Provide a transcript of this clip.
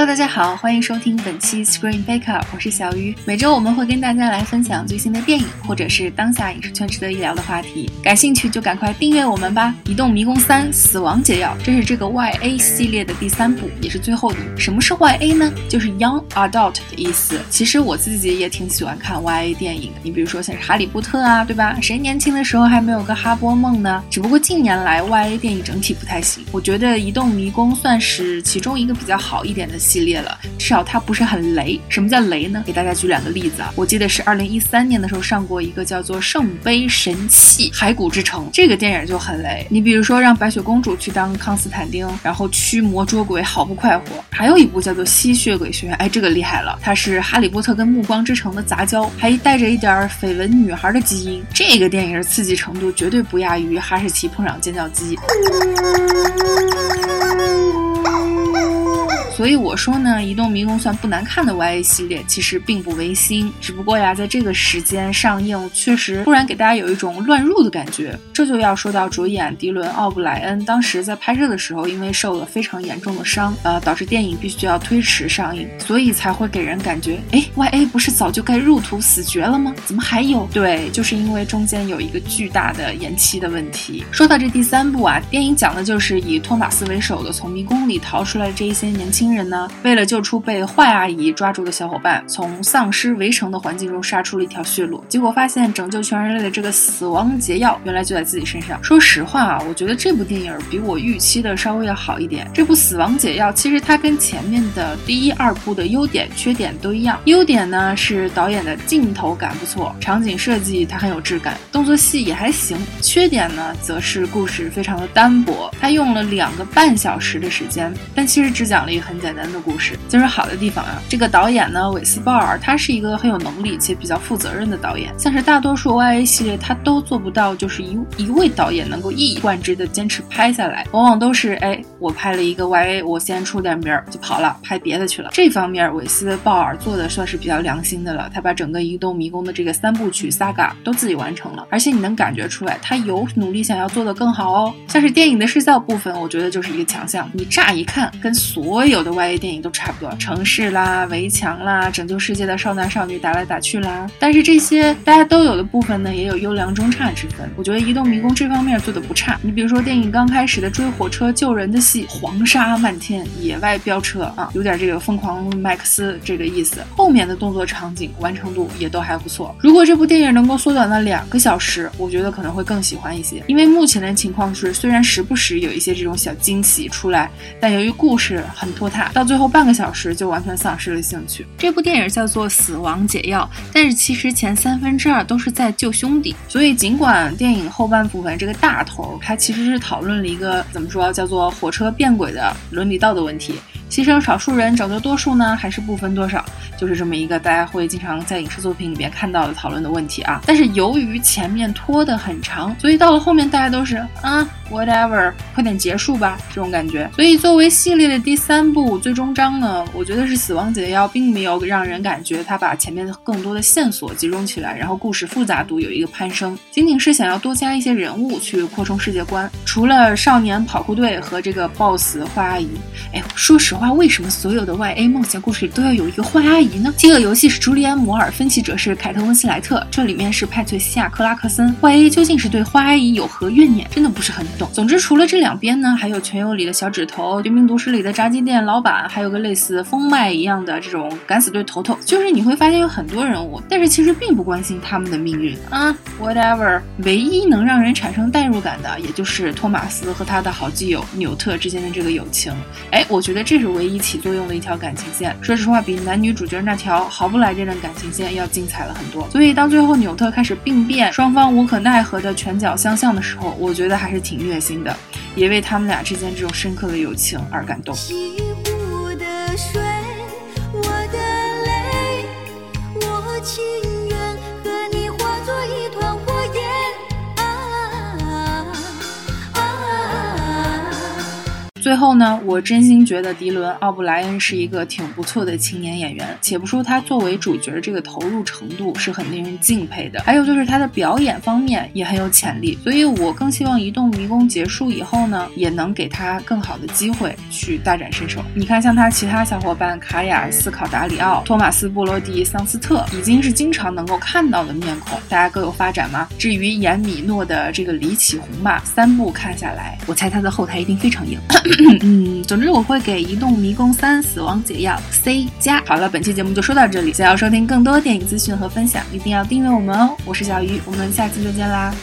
Hello，大家好，欢迎收听本期 Screen Baker，我是小鱼。每周我们会跟大家来分享最新的电影，或者是当下影视圈值得一聊的话题。感兴趣就赶快订阅我们吧！《移动迷宫三：死亡解药》这是这个 YA 系列的第三部，也是最后的。什么是 YA 呢？就是 Young Adult 的意思。其实我自己也挺喜欢看 YA 电影的。你比如说像是《哈利波特》啊，对吧？谁年轻的时候还没有个哈波梦呢？只不过近年来 YA 电影整体不太行。我觉得《移动迷宫》算是其中一个比较好一点的。系列了，至少它不是很雷。什么叫雷呢？给大家举两个例子啊。我记得是二零一三年的时候上过一个叫做《圣杯神器：骸骨之城》这个电影就很雷。你比如说让白雪公主去当康斯坦丁，然后驱魔捉鬼，好不快活。还有一部叫做《吸血鬼学院》，哎，这个厉害了，它是《哈利波特》跟《暮光之城》的杂交，还带着一点绯闻女孩的基因。这个电影刺激程度绝对不亚于哈士奇碰上尖叫鸡。所以我说呢，移动迷宫算不难看的 YA 系列，其实并不违心。只不过呀，在这个时间上映，确实突然给大家有一种乱入的感觉。这就要说到主演迪伦·奥布莱恩，当时在拍摄的时候，因为受了非常严重的伤，呃，导致电影必须要推迟上映，所以才会给人感觉，哎，YA 不是早就该入土死绝了吗？怎么还有？对，就是因为中间有一个巨大的延期的问题。说到这第三部啊，电影讲的就是以托马斯为首的从迷宫里逃出来这一些年轻。人呢，为了救出被坏阿姨抓住的小伙伴，从丧尸围城的环境中杀出了一条血路，结果发现拯救全人类的这个死亡解药，原来就在自己身上。说实话啊，我觉得这部电影比我预期的稍微要好一点。这部死亡解药其实它跟前面的第一、二部的优点、缺点都一样。优点呢是导演的镜头感不错，场景设计它很有质感，动作戏也还行。缺点呢则是故事非常的单薄，它用了两个半小时的时间，但其实只讲了一个很。简单的故事就是好的地方啊。这个导演呢，韦斯鲍尔，他是一个很有能力且比较负责任的导演。像是大多数 YA 系列，他都做不到，就是一一位导演能够一以贯之的坚持拍下来，往往都是哎，我拍了一个 YA，我先出点名就跑了，拍别的去了。这方面，韦斯鲍尔做的算是比较良心的了。他把整个移动迷宫的这个三部曲 saga 都自己完成了，而且你能感觉出来，他有努力想要做的更好哦。像是电影的视效部分，我觉得就是一个强项。你乍一看，跟所有的。YA 电影都差不多，城市啦、围墙啦、拯救世界的少男少女打来打去啦。但是这些大家都有的部分呢，也有优良中差之分。我觉得《移动迷宫》这方面做的不差。你比如说电影刚开始的追火车救人的戏，黄沙漫天，野外飙车啊，有点这个疯狂麦克斯这个意思。后面的动作场景完成度也都还不错。如果这部电影能够缩短到两个小时，我觉得可能会更喜欢一些。因为目前的情况是，虽然时不时有一些这种小惊喜出来，但由于故事很拖沓。到最后半个小时就完全丧失了兴趣。这部电影叫做《死亡解药》，但是其实前三分之二都是在救兄弟。所以尽管电影后半部分这个大头，它其实是讨论了一个怎么说叫做火车和变轨的伦理道德问题。牺牲少数人拯救多数呢，还是不分多少？就是这么一个大家会经常在影视作品里边看到的讨论的问题啊。但是由于前面拖得很长，所以到了后面大家都是啊，whatever，快点结束吧这种感觉。所以作为系列的第三部最终章呢，我觉得是《死亡解药》，并没有让人感觉它把前面更多的线索集中起来，然后故事复杂度有一个攀升，仅仅是想要多加一些人物去扩充世界观。除了少年跑酷队和这个 boss 坏阿姨，哎，说实话。为什么所有的 YA 冒险故事里都要有一个坏阿姨呢？饥饿游戏是朱利安·摩尔，分析者是凯特·温斯莱特，这里面是派翠西亚·克拉克森。YA 究竟是对坏阿姨有何怨念？真的不是很懂。总之，除了这两边呢，还有全游里的小指头，《绝命毒师》里的炸鸡店老板，还有个类似风麦一样的这种敢死队头头。就是你会发现有很多人物，但是其实并不关心他们的命运啊。Whatever，唯一能让人产生代入感的，也就是托马斯和他的好基友纽特之间的这个友情。哎，我觉得这是。唯一起作用的一条感情线，说实话，比男女主角那条毫不来电的感情线要精彩了很多。所以，当最后纽特开始病变，双方无可奈何的拳脚相向的时候，我觉得还是挺虐心的，也为他们俩之间这种深刻的友情而感动。最后呢，我真心觉得迪伦·奥布莱恩是一个挺不错的青年演员，且不说他作为主角这个投入程度是很令人敬佩的，还有就是他的表演方面也很有潜力，所以我更希望《移动迷宫》结束以后呢，也能给他更好的机会去大展身手。你看，像他其他小伙伴卡雅斯·考达里奥、托马斯·布罗迪·桑斯特，已经是经常能够看到的面孔，大家各有发展吗？至于演米诺的这个李启红吧，三部看下来，我猜他的后台一定非常硬。嗯，总之我会给《移动迷宫三：死亡解药》C 加。好了，本期节目就说到这里。想要收听更多电影资讯和分享，一定要订阅我们哦。我是小鱼，我们下期再见啦。